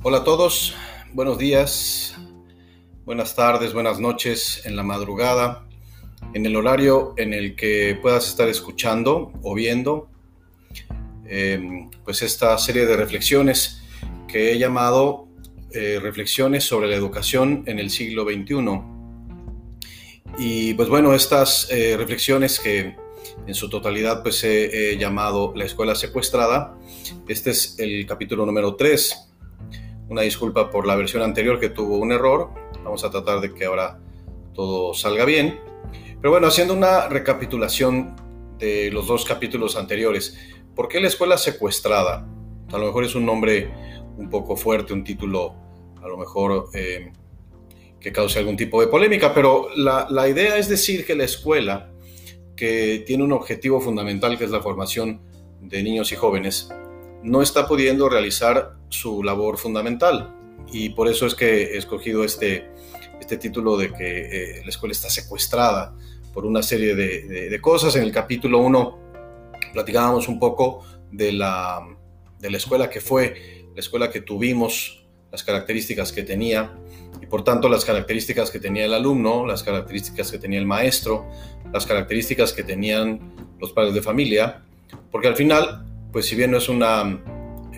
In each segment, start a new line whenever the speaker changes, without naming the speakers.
Hola a todos, buenos días, buenas tardes, buenas noches en la madrugada, en el horario en el que puedas estar escuchando o viendo, em, pues esta serie de reflexiones que he llamado eh, Reflexiones sobre la educación en el siglo XXI. Y pues bueno, estas eh, reflexiones que en su totalidad pues he, he llamado La escuela secuestrada, este es el capítulo número 3 una disculpa por la versión anterior que tuvo un error. Vamos a tratar de que ahora todo salga bien. Pero bueno, haciendo una recapitulación de los dos capítulos anteriores. ¿Por qué la escuela secuestrada? A lo mejor es un nombre un poco fuerte, un título a lo mejor eh, que cause algún tipo de polémica, pero la, la idea es decir que la escuela, que tiene un objetivo fundamental que es la formación de niños y jóvenes, no está pudiendo realizar su labor fundamental. Y por eso es que he escogido este, este título de que eh, la escuela está secuestrada por una serie de, cosas. En el capítulo 1 platicábamos un poco de la, de la escuela que fue, la escuela que tuvimos, las características que tenía y por tanto las características que tenía el alumno, las características que tenía el maestro, las características que tenían los padres de familia, porque al final pues si bien no es una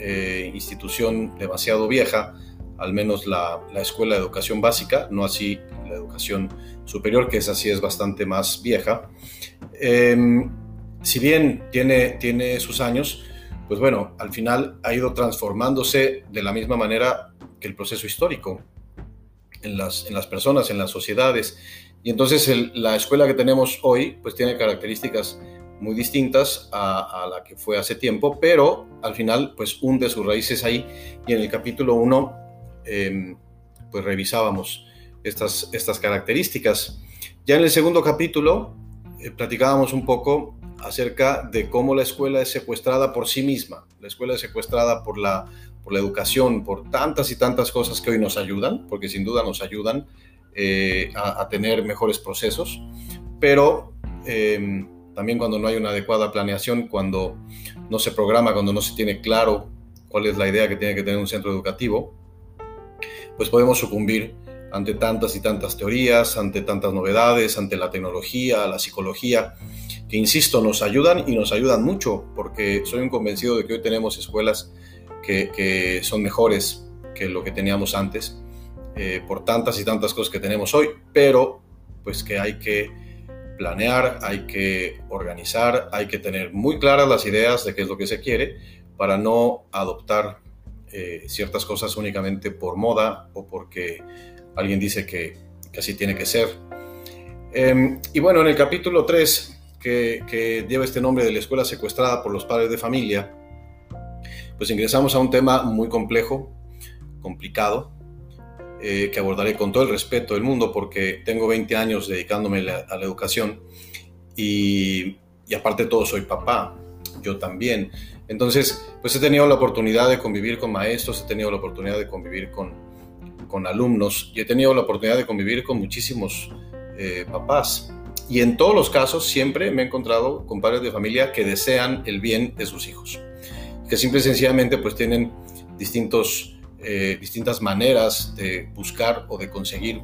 eh, institución demasiado vieja, al menos la, escuela de educación básica, no así la educación superior, que es así es bastante más vieja. Em, si bien tiene, tiene sus años, pues bueno, al final ha ido transformándose de la misma manera que el proceso histórico en las, en las personas, en las sociedades. Y entonces la escuela que tenemos hoy, pues tiene características muy distintas a, la que fue hace tiempo, pero al final pues hunde sus raíces ahí. Y en el capítulo 1 em, pues revisábamos estas, estas características. Ya en el segundo capítulo eh, platicábamos un poco acerca de cómo la escuela es secuestrada por sí misma, la escuela es secuestrada por la, por la educación, por tantas y tantas cosas que hoy nos ayudan, porque sin duda nos ayudan eh, a, tener mejores procesos, pero em, también cuando no hay una adecuada planeación, cuando no se programa, cuando no se tiene claro cuál es la idea que tiene que tener un centro educativo, pues podemos sucumbir ante tantas y tantas teorías, ante tantas novedades, ante la tecnología, la psicología, que insisto, nos ayudan y nos ayudan mucho, porque soy un convencido de que hoy tenemos escuelas que, son mejores que lo que teníamos antes, eh, por tantas y tantas cosas que tenemos hoy, pero pues que hay que planear, hay que organizar, hay que tener muy claras las ideas de qué es lo que se quiere para no adoptar eh, ciertas cosas únicamente por moda o porque alguien dice que, así tiene que ser. Em, y bueno, en el capítulo 3, que, que lleva este nombre de la escuela secuestrada por los padres de familia, pues ingresamos a un tema muy complejo, complicado, eh, que abordaré con todo el respeto del mundo porque tengo 20 años dedicándome a la educación y, aparte de todo soy papá, yo también. Entonces, pues he tenido la oportunidad de convivir con maestros, he tenido la oportunidad de convivir con, con alumnos y he tenido la oportunidad de convivir con muchísimos eh, papás. Y en todos los casos siempre me he encontrado con padres de familia que desean el bien de sus hijos, que simple y sencillamente pues tienen distintos eh, distintas maneras de buscar o de conseguir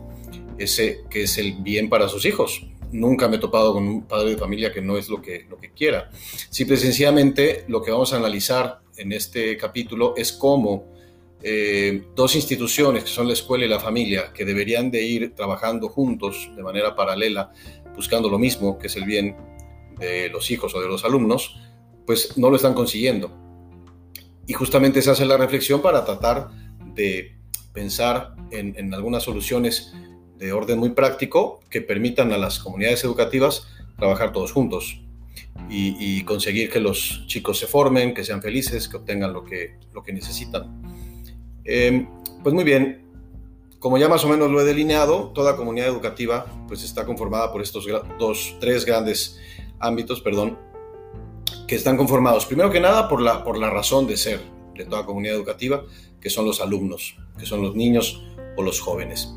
ese que es el bien para sus hijos. Nunca me he topado con un padre de familia que no es lo que, lo que quiera. Simple y sencillamente lo que vamos a analizar en este capítulo es cómo eh, dos instituciones, que son la escuela y la familia, que deberían de ir trabajando juntos de manera paralela, buscando lo mismo, que es el bien de los hijos o de los alumnos, pues no lo están consiguiendo. Y justamente se hace la reflexión para tratar de pensar en, algunas soluciones de orden muy práctico que permitan a las comunidades educativas trabajar todos juntos y, conseguir que los chicos se formen, que sean felices, que obtengan lo que, lo que necesitan. Em, pues muy bien, como ya más o menos lo he delineado, toda comunidad educativa pues está conformada por estos dos, tres grandes ámbitos, perdón, que están conformados primero que nada por la, por la razón de ser de toda comunidad educativa, que son los alumnos, que son los niños o los jóvenes.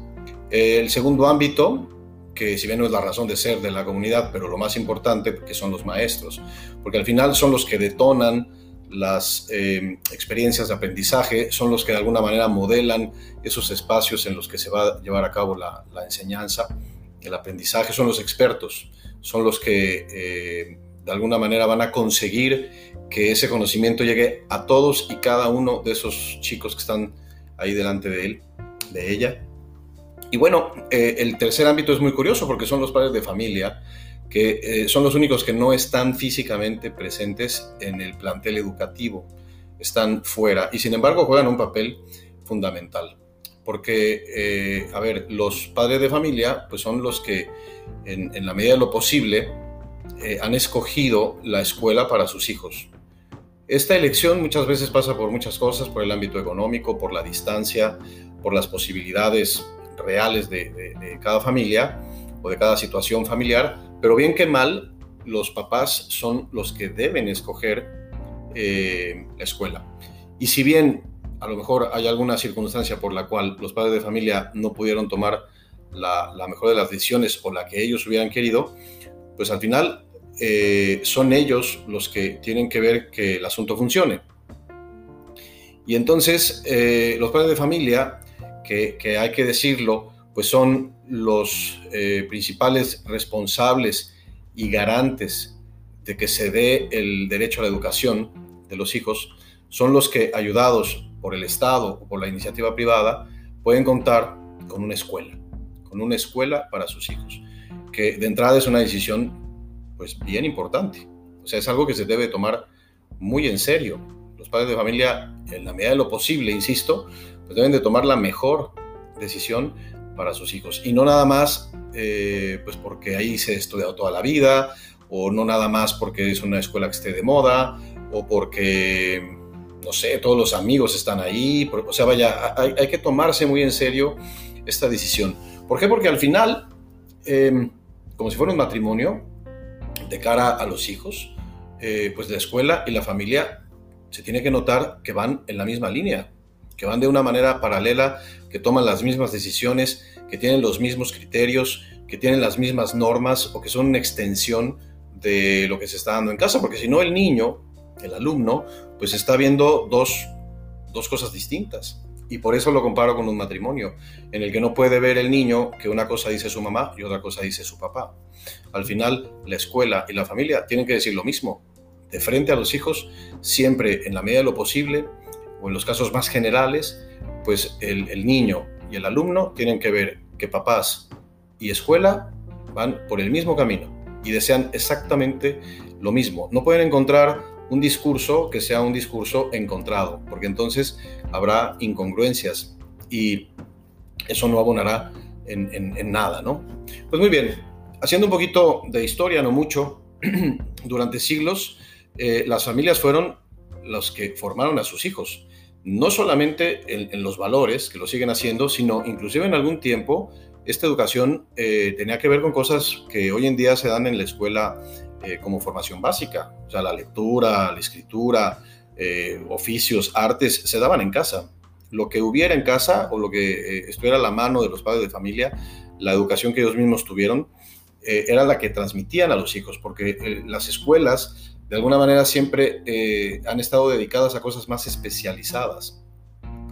El segundo ámbito, que si bien no es la razón de ser de la comunidad, pero lo más importante, que son los maestros, porque al final son los que detonan las eh, experiencias de aprendizaje, son los que de alguna manera modelan esos espacios en los que se va a llevar a cabo la, enseñanza, el aprendizaje, son los expertos, son los que eh, de alguna manera van a conseguir que ese conocimiento llegue a todos y cada uno de esos chicos que están ahí delante de él, de ella. Y bueno, eh, el tercer ámbito es muy curioso porque son los padres de familia, que eh, son los únicos que no están físicamente presentes en el plantel educativo, están fuera y sin embargo juegan un papel fundamental. Porque, eh, a ver, los padres de familia pues son los que en, en la medida de lo posible han escogido la escuela para sus hijos. Esta elección muchas veces pasa por muchas cosas, por el ámbito económico, por la distancia, por las posibilidades reales de, cada familia o de cada situación familiar, pero bien que mal, los papás son los que deben escoger eh, la escuela. Y si bien a lo mejor hay alguna circunstancia por la cual los padres de familia no pudieron tomar la, mejor de las decisiones o la que ellos hubieran querido, pues al final eh, son ellos los que tienen que ver que el asunto funcione. Y entonces eh, los padres de familia que, hay que decirlo, pues son los eh, principales responsables y garantes de que se dé el derecho a la educación de los hijos, son los que, ayudados por el Estado o por la iniciativa privada, pueden contar con una escuela, con una escuela para sus hijos, que de entrada es una decisión pues bien importante. O sea, es algo que se debe tomar muy en serio. Los padres de familia, en la medida de lo posible, insisto, pues deben de tomar la mejor decisión para sus hijos. Y no nada más eh, pues porque ahí se ha estudiado toda la vida, o no nada más porque es una escuela que esté de moda, o porque, no sé, todos los amigos están ahí. O sea, vaya, hay, que tomarse muy en serio esta decisión. ¿Por qué? Porque al final, em, como si fuera un matrimonio, de cara a los hijos, eh, pues la escuela y la familia se tiene que notar que van en la misma línea que van de una manera paralela, que toman las mismas decisiones, que tienen los mismos criterios, que tienen las mismas normas o que son una extensión de lo que se está dando en casa, porque si no el niño, el alumno, pues está viendo dos, dos cosas distintas. Y por eso lo comparo con un matrimonio, en el que no puede ver el niño que una cosa dice su mamá y otra cosa dice su papá. Al final, la escuela y la familia tienen que decir lo mismo. De frente a los hijos, siempre en la medida de lo posible, o en los casos más generales, pues el, niño y el alumno tienen que ver que papás y escuela van por el mismo camino y desean exactamente lo mismo. No pueden encontrar un discurso que sea un discurso encontrado, porque entonces habrá incongruencias y eso no abonará en, nada, ¿no? Pues muy bien, haciendo un poquito de historia, no mucho, durante siglos eh, las familias fueron los que formaron a sus hijos no solamente en, los valores, que lo siguen haciendo, sino inclusive en algún tiempo esta educación eh, tenía que ver con cosas que hoy en día se dan en la escuela eh, como formación básica, o sea, la lectura, la escritura, eh, oficios, artes, se daban en casa. Lo que hubiera en casa o lo que estuviera a la mano de los padres de familia, la educación que ellos mismos tuvieron, era la que transmitían a los hijos, porque las escuelas de alguna manera siempre eh, han estado dedicadas a cosas más especializadas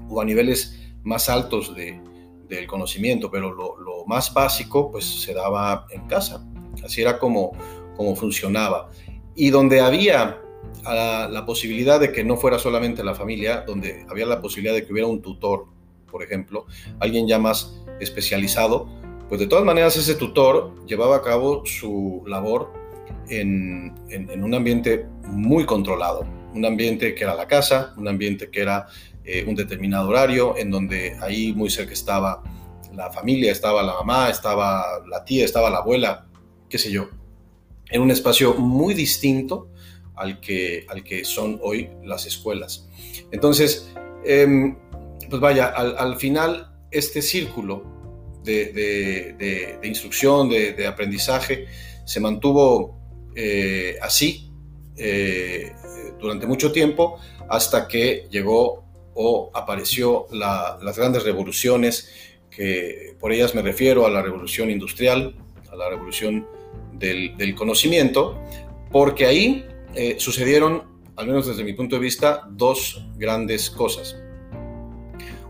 o a niveles más altos de, del conocimiento, pero lo, más básico pues se daba en casa. Así era como, como funcionaba. Y donde había la, la, posibilidad de que no fuera solamente la familia, donde había la posibilidad de que hubiera un tutor, por ejemplo, alguien ya más especializado, pues de todas maneras ese tutor llevaba a cabo su labor en, un ambiente muy controlado, un ambiente que era la casa, un ambiente que era eh, un determinado horario, en donde ahí muy cerca estaba la familia, estaba la mamá, estaba la tía, estaba la abuela, qué sé yo. En un espacio muy distinto al que, al que son hoy las escuelas. Entonces, em, pues vaya, al, final este círculo de, instrucción, de, aprendizaje, se mantuvo eh, así eh, durante mucho tiempo hasta que llegó o apareció las grandes revoluciones, que por ellas me refiero a la revolución industrial, a la revolución del, conocimiento, porque ahí eh, sucedieron al menos desde mi punto de vista, dos grandes cosas.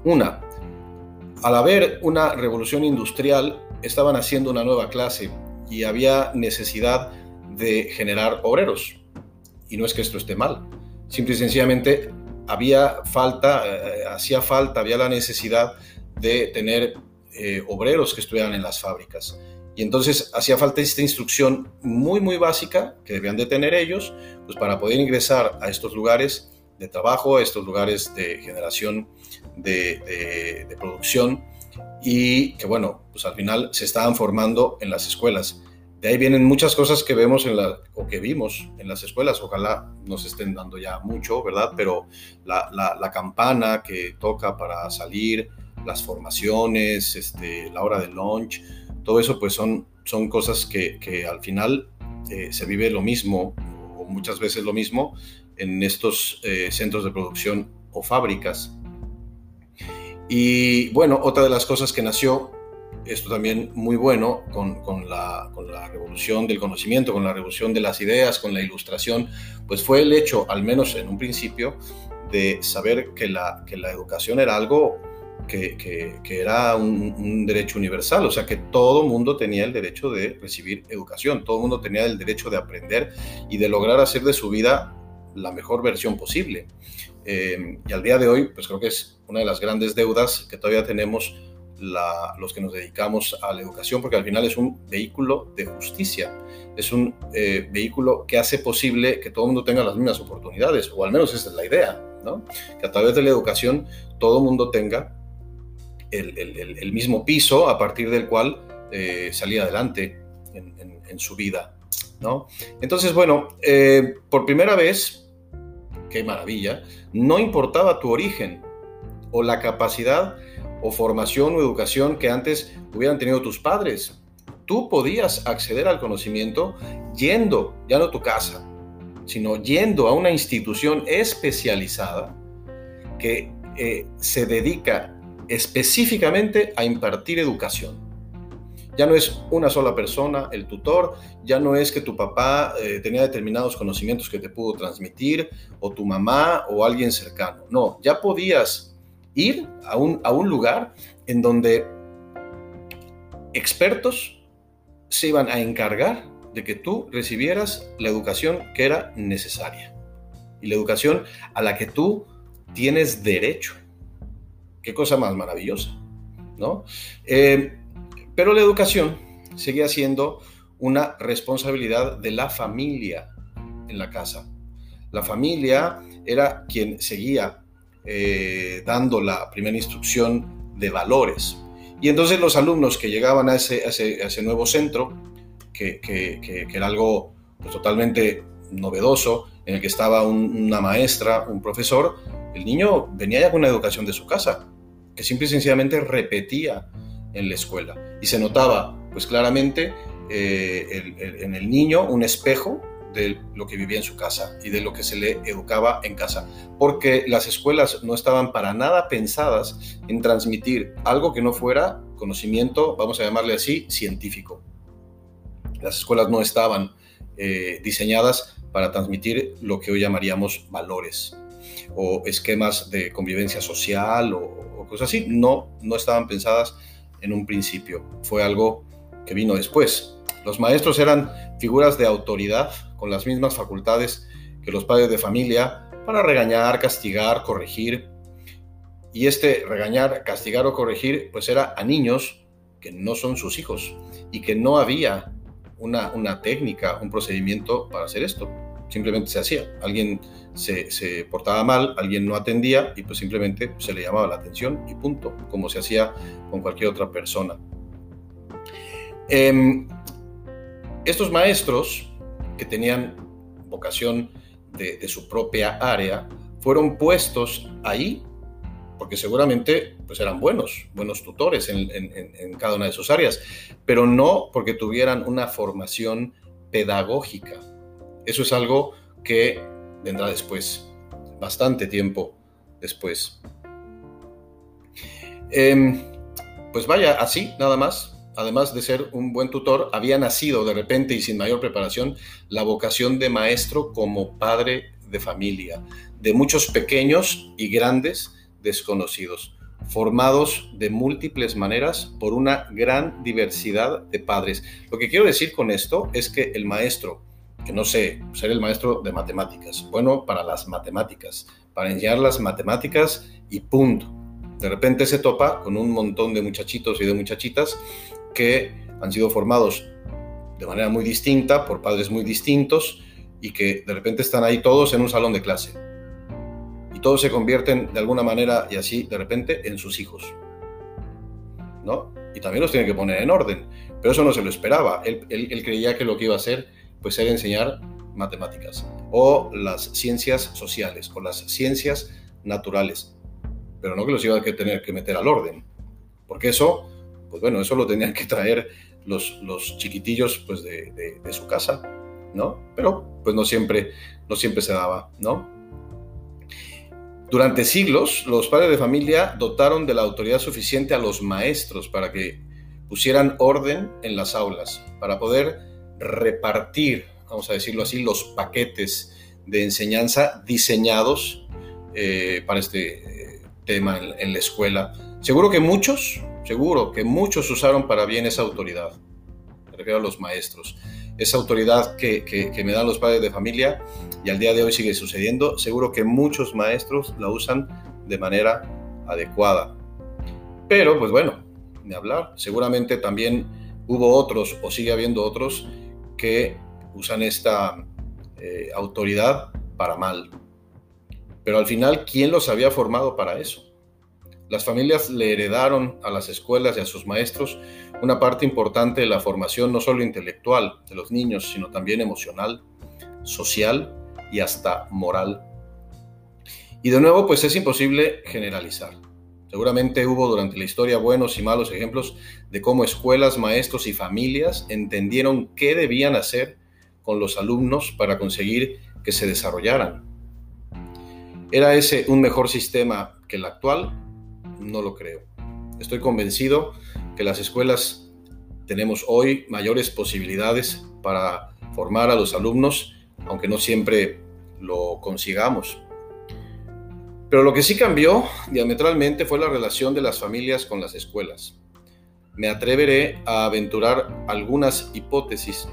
Una, al haber una revolución industrial, estaban haciendo una nueva clase y había necesidad de generar obreros. Y no es que esto esté mal, simple y sencillamente había falta, eh, hacía falta, había la necesidad de tener eh, obreros que estuvieran en las fábricas. Y entonces hacía falta esta instrucción muy, muy básica que debían de tener ellos, pues para poder ingresar a estos lugares de trabajo, a estos lugares de generación de, producción y que bueno, pues al final se estaban formando en las escuelas. De ahí vienen muchas cosas que vemos en o que vimos en las escuelas. Ojalá nos estén dando ya mucho, ¿verdad? Pero la, la, campana que toca para salir, las formaciones, este, la hora de lunch, todo eso pues son, son cosas que, al final eh, se vive lo mismo, o muchas veces lo mismo, en estos eh, centros de producción o fábricas. Y bueno, otra de las cosas que nació esto también muy bueno con, con, la, con, la, revolución del conocimiento, con la revolución de las ideas, con la ilustración, pues fue el hecho, al menos en un principio, de saber que la, que la educación era algo que, era un, derecho universal, o sea que todo mundo tenía el derecho de recibir educación, todo mundo tenía el derecho de aprender y de lograr hacer de su vida la mejor versión posible. Eh, y al día de hoy, pues creo que es una de las grandes deudas que todavía tenemos los que nos dedicamos a la educación, porque al final es un vehículo de justicia, es un eh, vehículo que hace posible que todo el mundo tenga las mismas oportunidades, o al menos esa es la idea, ¿no? que a través de la educación todo el mundo tenga el, mismo piso a partir del cual eh, salir adelante en, su vida. ¿no? Entonces, bueno, eh, por primera vez, qué maravilla, no importaba tu origen o la capacidad o formación o educación que antes hubieran tenido tus padres. Tú podías acceder al conocimiento yendo, ya no a tu casa, sino yendo a una institución especializada que eh, se dedica específicamente a impartir educación. Ya no es una sola persona el tutor, ya no es que tu papá eh, tenía determinados conocimientos que te pudo transmitir, o tu mamá o alguien cercano. No, ya podías ir a un, a un lugar en donde expertos se iban a encargar de que tú recibieras la educación que era necesaria y la educación a la que tú tienes derecho. Qué cosa más maravillosa, ¿no? Eh, pero la educación seguía siendo una responsabilidad de la familia en la casa. La familia era quien seguía eh, dando la primera instrucción de valores. Y entonces los alumnos que llegaban a ese, ese, nuevo centro, que, era algo pues, totalmente novedoso, en el que estaba una maestra, un profesor, el niño venía ya con una educación de su casa, que simple y sencillamente repetía en la escuela. Y se notaba, pues claramente, eh, en el niño un espejo de lo que vivía en su casa y de lo que se le educaba en casa, porque las escuelas no estaban para nada pensadas en transmitir algo que no fuera conocimiento, vamos a llamarle así, científico. Las escuelas no estaban eh, diseñadas para transmitir lo que hoy llamaríamos valores o esquemas de convivencia social o, cosas así. No, no estaban pensadas en un principio. Fue algo que vino después. Los maestros eran figuras de autoridad con las mismas facultades que los padres de familia para regañar, castigar, corregir. Y este regañar, castigar o corregir, pues era a niños que no son sus hijos y que no había una, una técnica, un procedimiento para hacer esto. Simplemente se hacía. Alguien se, portaba mal, alguien no atendía y pues simplemente se le llamaba la atención y punto, como se hacía con cualquier otra persona. Eh, estos maestros que tenían vocación de, su propia área fueron puestos ahí porque seguramente pues eran buenos, buenos tutores en, en, cada una de sus áreas, pero no porque tuvieran una formación pedagógica. Eso es algo que vendrá después, bastante tiempo después. Em, pues vaya, así, nada más, además de ser un buen tutor, había nacido de repente y sin mayor preparación la vocación de maestro como padre de familia, de muchos pequeños y grandes desconocidos, formados de múltiples maneras por una gran diversidad de padres. Lo que quiero decir con esto es que el maestro, que no sé, ser el maestro de matemáticas, bueno para las matemáticas, para enseñar las matemáticas y punto. De repente se topa con un montón de muchachitos y de muchachitas que han sido formados de manera muy distinta por padres muy distintos y que de repente están ahí todos en un salón de clase. Y todos se convierten de alguna manera y así de repente en sus hijos. ¿No? Y también los tiene que poner en orden. Pero eso no se lo esperaba. Él, él creía que lo que iba a hacer pues era enseñar matemáticas o las ciencias sociales o las ciencias naturales. Pero no que los iba a tener que meter al orden. Porque eso, pues bueno, eso lo tenían que traer los, los chiquitillos pues de, de, de su casa ¿no? Pero pues no siempre, no siempre se daba, ¿no? Durante siglos, los padres de familia dotaron de la autoridad suficiente a los maestros para que pusieran orden en las aulas, para poder repartir, vamos a decirlo así, los paquetes de enseñanza diseñados eh, para este eh, tema en, la escuela. Seguro que muchos, seguro que muchos usaron para bien esa autoridad, me refiero a los maestros esa autoridad que, que, me dan los padres de familia y al día de hoy sigue sucediendo. Seguro que muchos maestros la usan de manera adecuada. Pero, pues bueno, ni hablar. Seguramente también hubo otros o sigue habiendo otros que usan esta eh, autoridad para mal. Pero al final, ¿quién los había formado para eso? Las familias le heredaron a las escuelas y a sus maestros una parte importante de la formación no solo intelectual de los niños, sino también emocional, social y hasta moral. Y de nuevo, pues es imposible generalizar. Seguramente hubo durante la historia buenos y malos ejemplos de cómo escuelas, maestros y familias entendieron qué debían hacer con los alumnos para conseguir que se desarrollaran. ¿Era ese un mejor sistema que el actual? no lo creo. Estoy convencido que las escuelas tenemos hoy mayores posibilidades para formar a los alumnos, aunque no siempre lo consigamos. Pero lo que sí cambió diametralmente fue la relación de las familias con las escuelas. Me atreveré a aventurar algunas hipótesis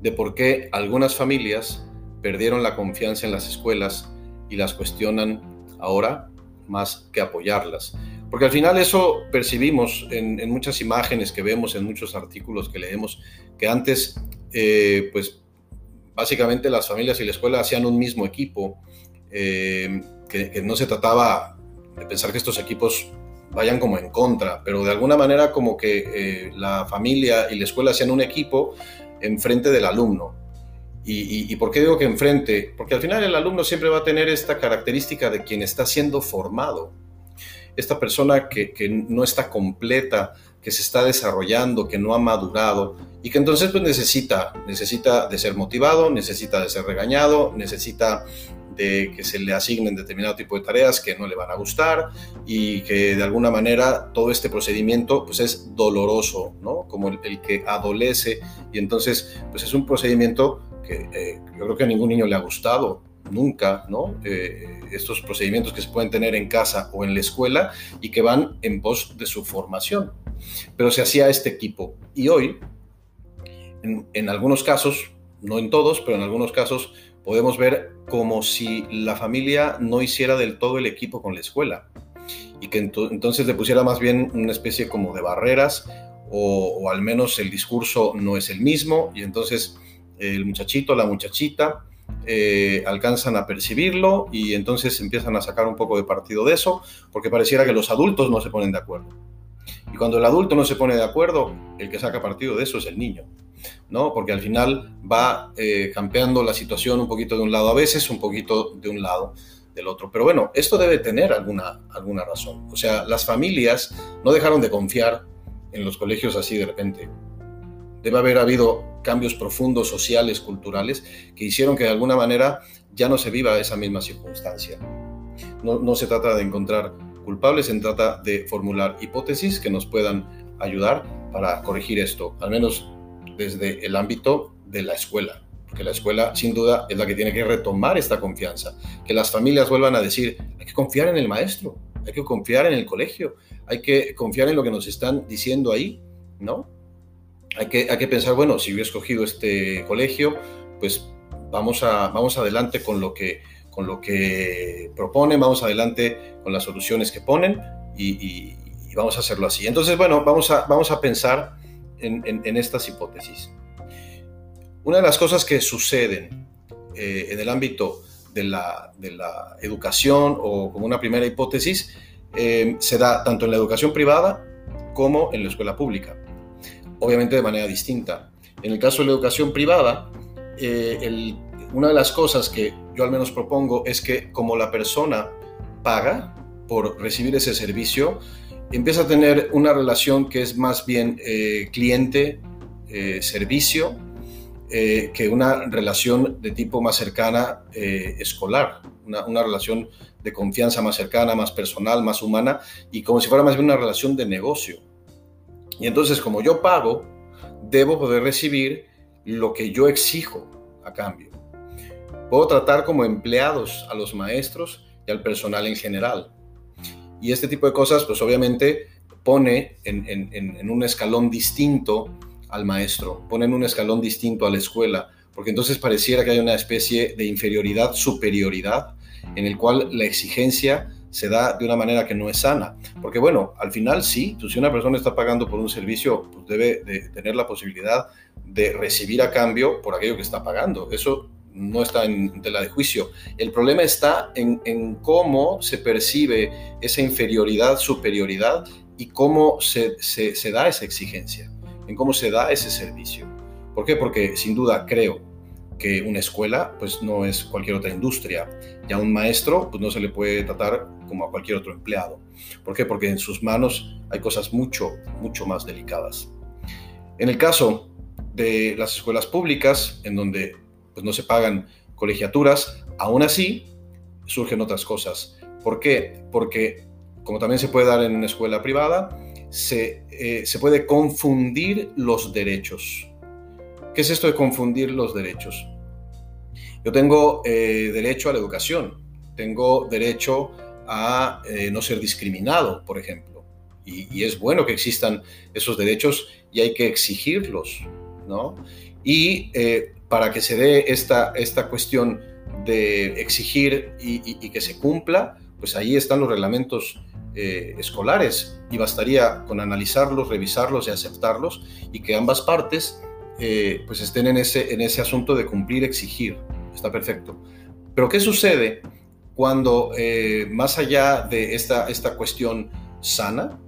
de por qué algunas familias perdieron la confianza en las escuelas y las cuestionan ahora más que apoyarlas. Porque al final eso percibimos en, muchas imágenes que vemos, en muchos artículos que leemos, que antes, eh, pues básicamente las familias y la escuela hacían un mismo equipo, eh, que, no se trataba de pensar que estos equipos vayan como en contra, pero de alguna manera como que eh, la familia y la escuela hacían un equipo en frente del alumno. Y, por qué digo que enfrente? Porque al final el alumno siempre va a tener esta característica de quien está siendo formado. Esta persona que, no está completa, que se está desarrollando, que no ha madurado y que entonces pues necesita, necesita de ser motivado, necesita de ser regañado, necesita que se le asignen determinado tipo de tareas que no le van a gustar y que de alguna manera todo este procedimiento pues es doloroso, ¿no? Como el, que adolece y entonces pues es un procedimiento eh, yo creo que a ningún niño le ha gustado nunca, ¿no? Eh, estos procedimientos que se pueden tener en casa o en la escuela y que van en pos de su formación. Pero se hacía este equipo. Y hoy, en algunos casos, no en todos, pero en algunos casos, podemos ver como si la familia no hiciera del todo el equipo con la escuela y que entonces le pusiera más bien una especie como de barreras o, al menos el discurso no es el mismo y entonces el muchachito, la muchachita, eh, alcanzan a percibirlo y entonces empiezan a sacar un poco de partido de eso, porque pareciera que los adultos no se ponen de acuerdo. Y cuando el adulto no se pone de acuerdo, el que saca partido de eso es el niño, ¿no? Porque al final va eh, campeando la situación un poquito de un lado a veces, un poquito de un lado del otro. Pero bueno, esto debe tener alguna, alguna razón. O sea, las familias no dejaron de confiar en los colegios así de repente. Debe haber habido cambios profundos sociales, culturales, que hicieron que de alguna manera ya no se viva esa misma circunstancia. No, se trata de encontrar culpables, se trata de formular hipótesis que nos puedan ayudar para corregir esto, al menos desde el ámbito de la escuela, porque la escuela sin duda es la que tiene que retomar esta confianza, que las familias vuelvan a decir, hay que confiar en el maestro, hay que confiar en el colegio, hay que confiar en lo que nos están diciendo ahí, ¿no? Hay que, hay que pensar, bueno, si yo he escogido este colegio, pues vamos, a, vamos adelante con lo, que, con lo que proponen, vamos adelante con las soluciones que ponen y, vamos a hacerlo así. Entonces, bueno, vamos a, vamos a pensar en, estas hipótesis. Una de las cosas que suceden eh, en el ámbito de la, de la, educación o como una primera hipótesis eh, se da tanto en la educación privada como en la escuela pública, obviamente de manera distinta. En el caso de la educación privada, eh, una de las cosas que yo al menos propongo es que como la persona paga por recibir ese servicio, empieza a tener una relación que es más bien cliente-servicio eh, que una relación de tipo más cercana eh, escolar, una, relación de confianza más cercana, más personal, más humana y como si fuera más bien una relación de negocio. Y entonces como yo pago, debo poder recibir lo que yo exijo a cambio. Puedo tratar como empleados a los maestros y al personal en general. Y este tipo de cosas, pues obviamente pone en, en un escalón distinto al maestro, ponen un escalón distinto a la escuela, porque entonces pareciera que hay una especie de inferioridad, superioridad, en el cual la exigencia se da de una manera que no es sana. Porque bueno, al final sí, pues, si una persona está pagando por un servicio, pues debe de tener la posibilidad de recibir a cambio por aquello que está pagando. Eso no está en tela de juicio. El problema está en, en cómo se percibe esa inferioridad, superioridad y cómo se, se, da esa exigencia en cómo se da ese servicio. ¿Por qué? Porque sin duda creo que una escuela pues no es cualquier otra industria y a un maestro pues no se le puede tratar como a cualquier otro empleado. ¿Por qué? Porque en sus manos hay cosas mucho, mucho más delicadas. En el caso de las escuelas públicas, en donde pues no se pagan colegiaturas, aún así surgen otras cosas. ¿Por qué? Porque como también se puede dar en una escuela privada, eh, se, puede confundir los derechos. ¿Qué es esto de confundir los derechos? Yo tengo eh, derecho a la educación, tengo derecho a eh, no ser discriminado, por ejemplo, y, es bueno que existan esos derechos y hay que exigirlos, ¿no? Y para que se dé esta, esta cuestión de exigir y, que se cumpla, pues ahí están los reglamentos eh, escolares y bastaría con analizarlos, revisarlos y aceptarlos y que ambas partes eh, pues estén en ese, en ese asunto de cumplir, exigir. Está perfecto. Pero ¿qué sucede cuando eh, más allá de esta, esta cuestión sana,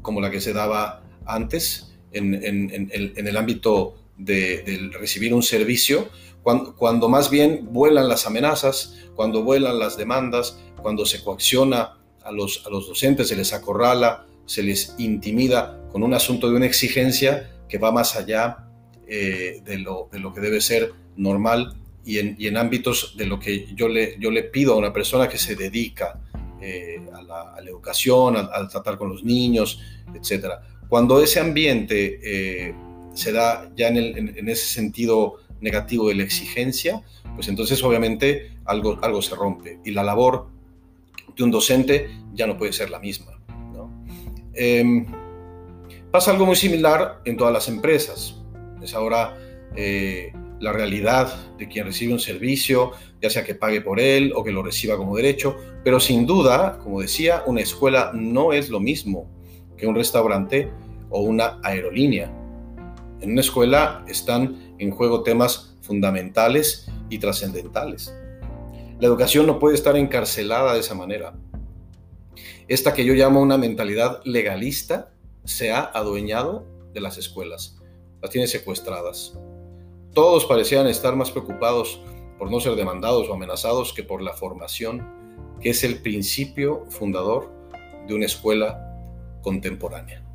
como la que se daba antes en, en, el ámbito de, recibir un servicio, cuando, cuando, más bien vuelan las amenazas, cuando vuelan las demandas, cuando se coacciona a los, a los docentes, se les acorrala, se les intimida con un asunto de una exigencia que va más allá eh, de, lo, de, lo, que debe ser normal y en, y en, ámbitos de lo que yo le, yo le pido a una persona que se dedica eh, a, la, educación, al tratar con los niños, etc. Cuando ese ambiente eh, se da ya en, el, en, ese sentido negativo de la exigencia, pues entonces obviamente algo, algo se rompe y la labor de un docente ya no puede ser la misma. Em, pasa algo muy similar en todas las empresas. Es ahora eh, la realidad de quien recibe un servicio, ya sea que pague por él o que lo reciba como derecho, pero sin duda, como decía, una escuela no es lo mismo que un restaurante o una aerolínea. En una escuela están en juego temas fundamentales y trascendentales. La educación no puede estar encarcelada de esa manera. Esta que yo llamo una mentalidad legalista se ha adueñado de las escuelas, las tiene secuestradas. Todos parecían estar más preocupados por no ser demandados o amenazados que por la formación, que es el principio fundador de una escuela contemporánea.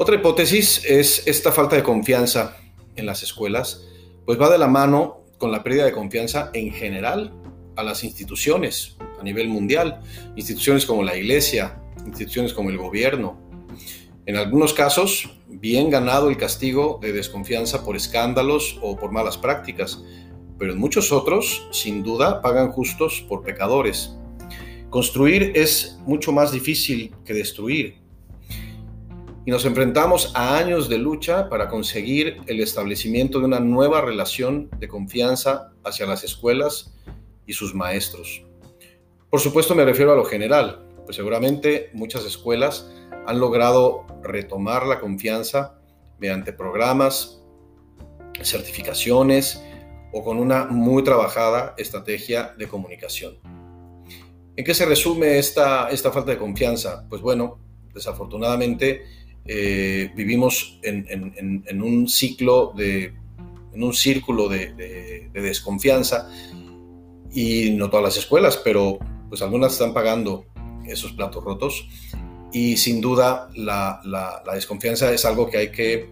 Otra hipótesis es esta falta de confianza en las escuelas pues va de la mano con la pérdida de confianza en general a las instituciones a nivel mundial, instituciones como la iglesia, instituciones como el gobierno. En algunos casos, bien ganado el castigo de desconfianza por escándalos o por malas prácticas, pero en muchos otros, sin duda, pagan justos por pecadores. Construir es mucho más difícil que destruir. Y nos enfrentamos a años de lucha para conseguir el establecimiento de una nueva relación de confianza hacia las escuelas y sus maestros. Por supuesto me refiero a lo general, pues seguramente muchas escuelas han logrado retomar la confianza mediante programas, certificaciones o con una muy trabajada estrategia de comunicación. ¿En qué se resume esta, esta falta de confianza? Pues bueno, desafortunadamente eh, vivimos en, un ciclo de, en un círculo de, desconfianza y no todas las escuelas, pero pues algunas están pagando esos platos rotos y sin duda la, desconfianza es algo que hay que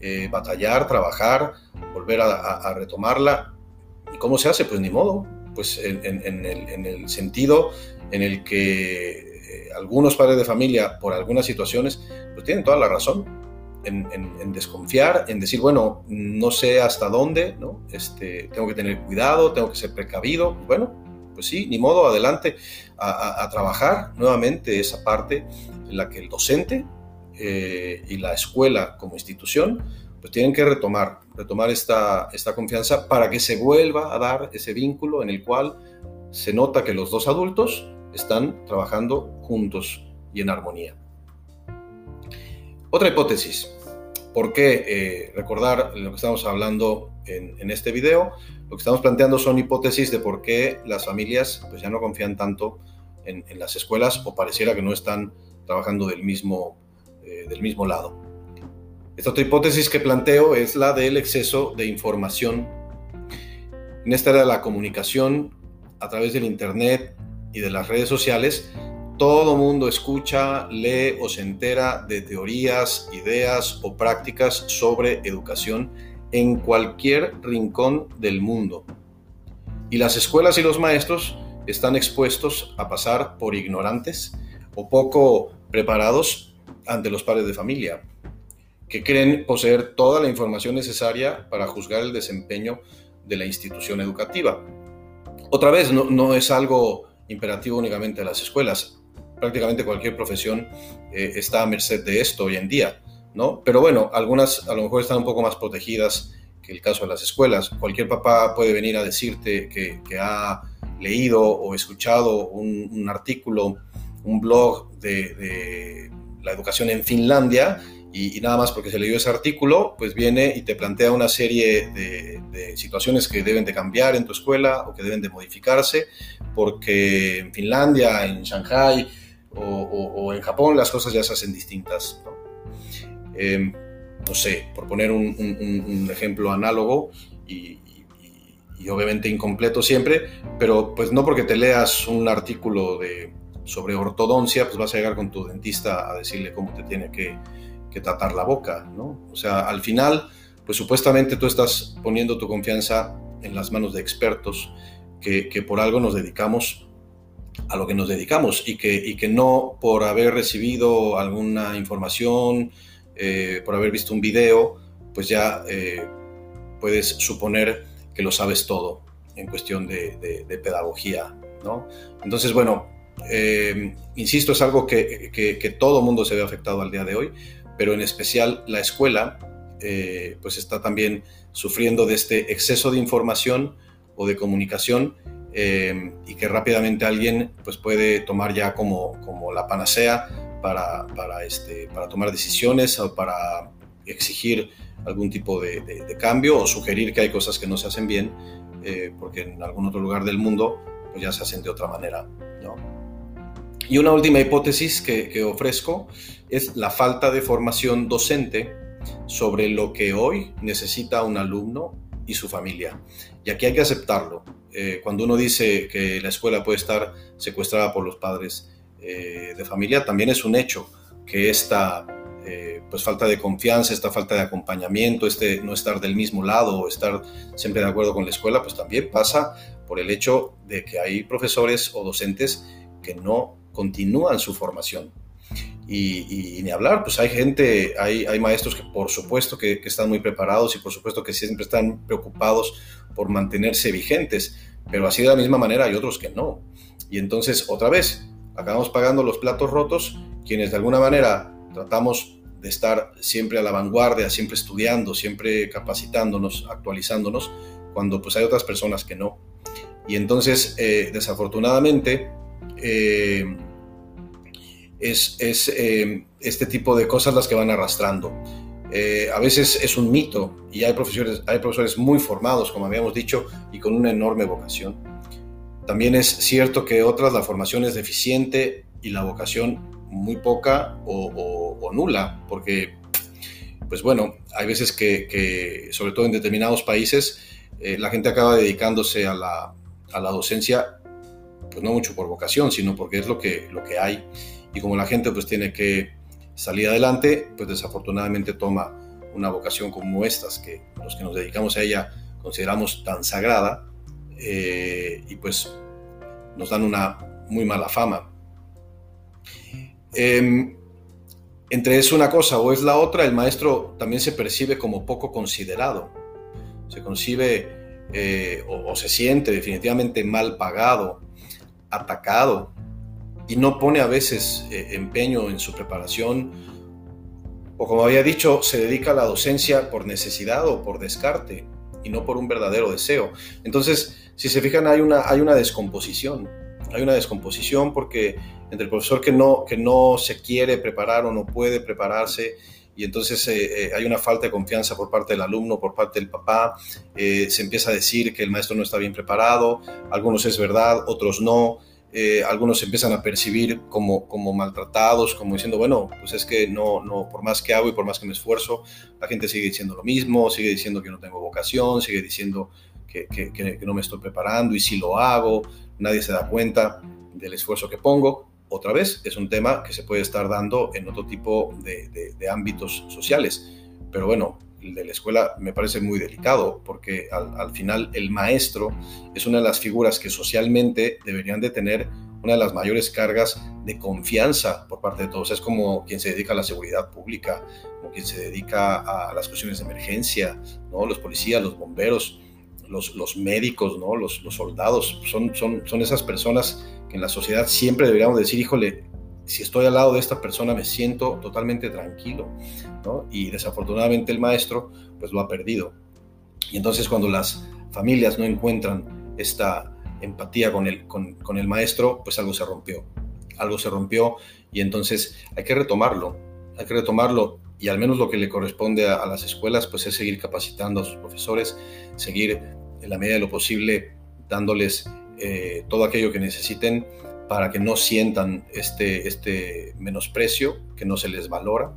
eh, batallar, trabajar, volver a, retomarla. ¿Y cómo se hace? Pues ni modo, pues en, el, sentido en el que algunos padres de familia, por algunas situaciones, pues tienen toda la razón en, desconfiar, en decir, bueno, no sé hasta dónde, ¿no? Este, tengo que tener cuidado, tengo que ser precavido. Bueno, pues sí, ni modo, adelante a, trabajar nuevamente esa parte en la que el docente eh, y la escuela como institución pues tienen que retomar, retomar esta, esta confianza para que se vuelva a dar ese vínculo en el cual se nota que los dos adultos están trabajando juntos y en armonía. Otra hipótesis. ¿Por qué eh, recordar lo que estamos hablando en, este video? Lo que estamos planteando son hipótesis de por qué las familias pues, ya no confían tanto en, las escuelas o pareciera que no están trabajando del mismo, eh, del mismo lado. Esta otra hipótesis que planteo es la del exceso de información. En esta era la comunicación a través del Internet y de las redes sociales, todo mundo escucha, lee o se entera de teorías, ideas o prácticas sobre educación en cualquier rincón del mundo. Y las escuelas y los maestros están expuestos a pasar por ignorantes o poco preparados ante los padres de familia, que creen poseer toda la información necesaria para juzgar el desempeño de la institución educativa. Otra vez, no, no es algo imperativo únicamente de las escuelas prácticamente cualquier profesión eh, está a merced de esto hoy en día, ¿no? Pero bueno, algunas a lo mejor están un poco más protegidas que el caso de las escuelas. Cualquier papá puede venir a decirte que, ha leído o escuchado un, artículo, un blog de, la educación en Finlandia y, nada más porque se leyó ese artículo, pues viene y te plantea una serie de, de, situaciones que deben de cambiar en tu escuela o que deben de modificarse, porque en Finlandia, en Shanghai, o, en Japón las cosas ya se hacen distintas. ¿no? Em, sé, por poner un, ejemplo análogo y, obviamente incompleto siempre, pero pues no porque te leas un artículo de, sobre ortodoncia, pues vas a llegar con tu dentista a decirle cómo te tiene que, tratar la boca, ¿no? O sea, al final, pues supuestamente tú estás poniendo tu confianza en las manos de expertos que, que por algo nos dedicamos a lo que nos dedicamos y que, y que no por haber recibido alguna información, eh, por haber visto un video, pues ya eh, puedes suponer que lo sabes todo en cuestión de, pedagogía. ¿no? Entonces, bueno, eh, insisto, es algo que, que, que, todo mundo se ve afectado al día de hoy, pero en especial la escuela, pues está también sufriendo de este exceso de información o de comunicación Em, y que rápidamente alguien pues, puede tomar ya como, como la panacea para, para, este, para tomar decisiones o para exigir algún tipo de, cambio o sugerir que hay cosas que no se hacen bien eh, porque en algún otro lugar del mundo pues ya se hacen de otra manera. Y una última hipótesis que, ofrezco es la falta de formación docente sobre lo que hoy necesita un alumno y su familia. Y aquí hay que aceptarlo. Eh, cuando uno dice que la escuela puede estar secuestrada por los padres eh, de familia, también es un hecho que esta eh, pues falta de confianza, esta falta de acompañamiento, este no estar del mismo lado o estar siempre de acuerdo con la escuela, pues también pasa por el hecho de que hay profesores o docentes que no continúan su formación. y, ni hablar, pues hay gente, hay, hay maestros que por supuesto que, están muy preparados y por supuesto que siempre están preocupados por mantenerse vigentes, pero así de la misma manera hay otros que no. Y entonces, otra vez, acabamos pagando los platos rotos, quienes de alguna manera tratamos de estar siempre a la vanguardia, siempre estudiando, siempre capacitándonos, actualizándonos, cuando pues hay otras personas que no. Y entonces, eh, desafortunadamente, eh, es, eh, este tipo de cosas las que van arrastrando. Eh, a veces es un mito y hay profesores, hay profesores muy formados, como habíamos dicho, y con una enorme vocación. También es cierto que otras la formación es deficiente y la vocación muy poca o, nula, porque, pues bueno, hay veces que, sobre todo en determinados países, eh, la gente acaba dedicándose a la, a la docencia, pues no mucho por vocación, sino porque es lo que, lo que hay y como la gente pues tiene que salir adelante, pues desafortunadamente toma una vocación como estas, que los que nos dedicamos a ella consideramos tan sagrada, eh, y pues nos dan una muy mala fama. Em, entre es una cosa o es la otra, el maestro también se percibe como poco considerado, se concibe eh, o se siente definitivamente mal pagado, atacado, y no pone a veces eh, empeño en su preparación, o como había dicho, se dedica a la docencia por necesidad o por descarte y no por un verdadero deseo. Entonces, si se fijan, hay una, hay una descomposición. Hay una descomposición porque entre el profesor que no, que no se quiere preparar o no puede prepararse, y entonces eh, eh, hay una falta de confianza por parte del alumno, por parte del papá, se empieza a decir que el maestro no está bien preparado, algunos es verdad, otros no, eh, algunos se empiezan a percibir como, como maltratados, como diciendo, bueno, pues es que no, no, por más que hago y por más que me esfuerzo, la gente sigue diciendo lo mismo, sigue diciendo que no tengo vocación, sigue diciendo que, que, no me estoy preparando y si lo hago, nadie se da cuenta del esfuerzo que pongo. Otra vez, es un tema que se puede estar dando en otro tipo de, de ámbitos sociales. Pero bueno, de la escuela me parece muy delicado, porque al, final el maestro es una de las figuras que socialmente deberían de tener una de las mayores cargas de confianza por parte de todos. Es como quien se dedica a la seguridad pública, como quien se dedica a las cuestiones de emergencia, ¿no? los policías, los bomberos, los, los médicos, ¿no? los, los soldados. Son, son, son esas personas que en la sociedad siempre deberíamos decir, híjole, si estoy al lado de esta persona me siento totalmente tranquilo, ¿no? Y desafortunadamente el maestro pues lo ha perdido. Y entonces cuando las familias no encuentran esta empatía con el, con, el maestro, pues algo se rompió. Algo se rompió y entonces hay que retomarlo, hay que retomarlo y al menos lo que le corresponde a, las escuelas pues es seguir capacitando a sus profesores, seguir en la medida de lo posible dándoles eh, todo aquello que necesiten para que no sientan este, este menosprecio, que no se les valora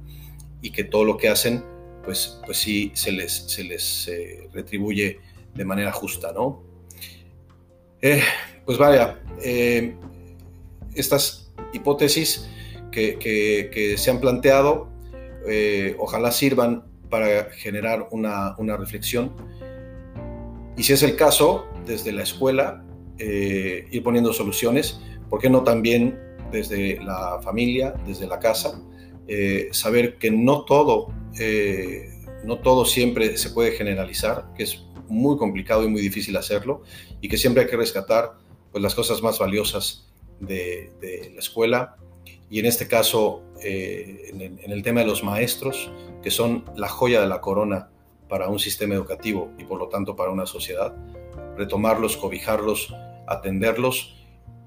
y que todo lo que hacen, pues, pues sí se les, se les eh, retribuye de manera justa, ¿no? Eh, pues vaya, eh, estas hipótesis que, que, se han planteado, ojalá sirvan para generar una, una, reflexión. Y si es el caso, desde la escuela, ir poniendo soluciones ¿Por qué no también desde la familia, desde la casa, eh, saber que no todo, eh, no todo siempre se puede generalizar, que es muy complicado y muy difícil hacerlo, y que siempre hay que rescatar pues, las cosas más valiosas de, la escuela, y en este caso, eh, en, en el tema de los maestros, que son la joya de la corona para un sistema educativo y por lo tanto para una sociedad, retomarlos, cobijarlos, atenderlos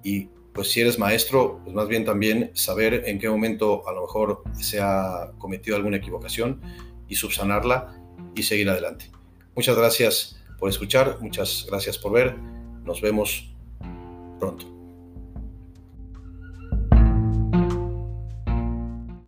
y pues si eres maestro, pues más bien también saber en qué momento a lo mejor se ha cometido alguna equivocación y subsanarla y seguir adelante. Muchas gracias por escuchar, muchas gracias por ver, nos vemos pronto.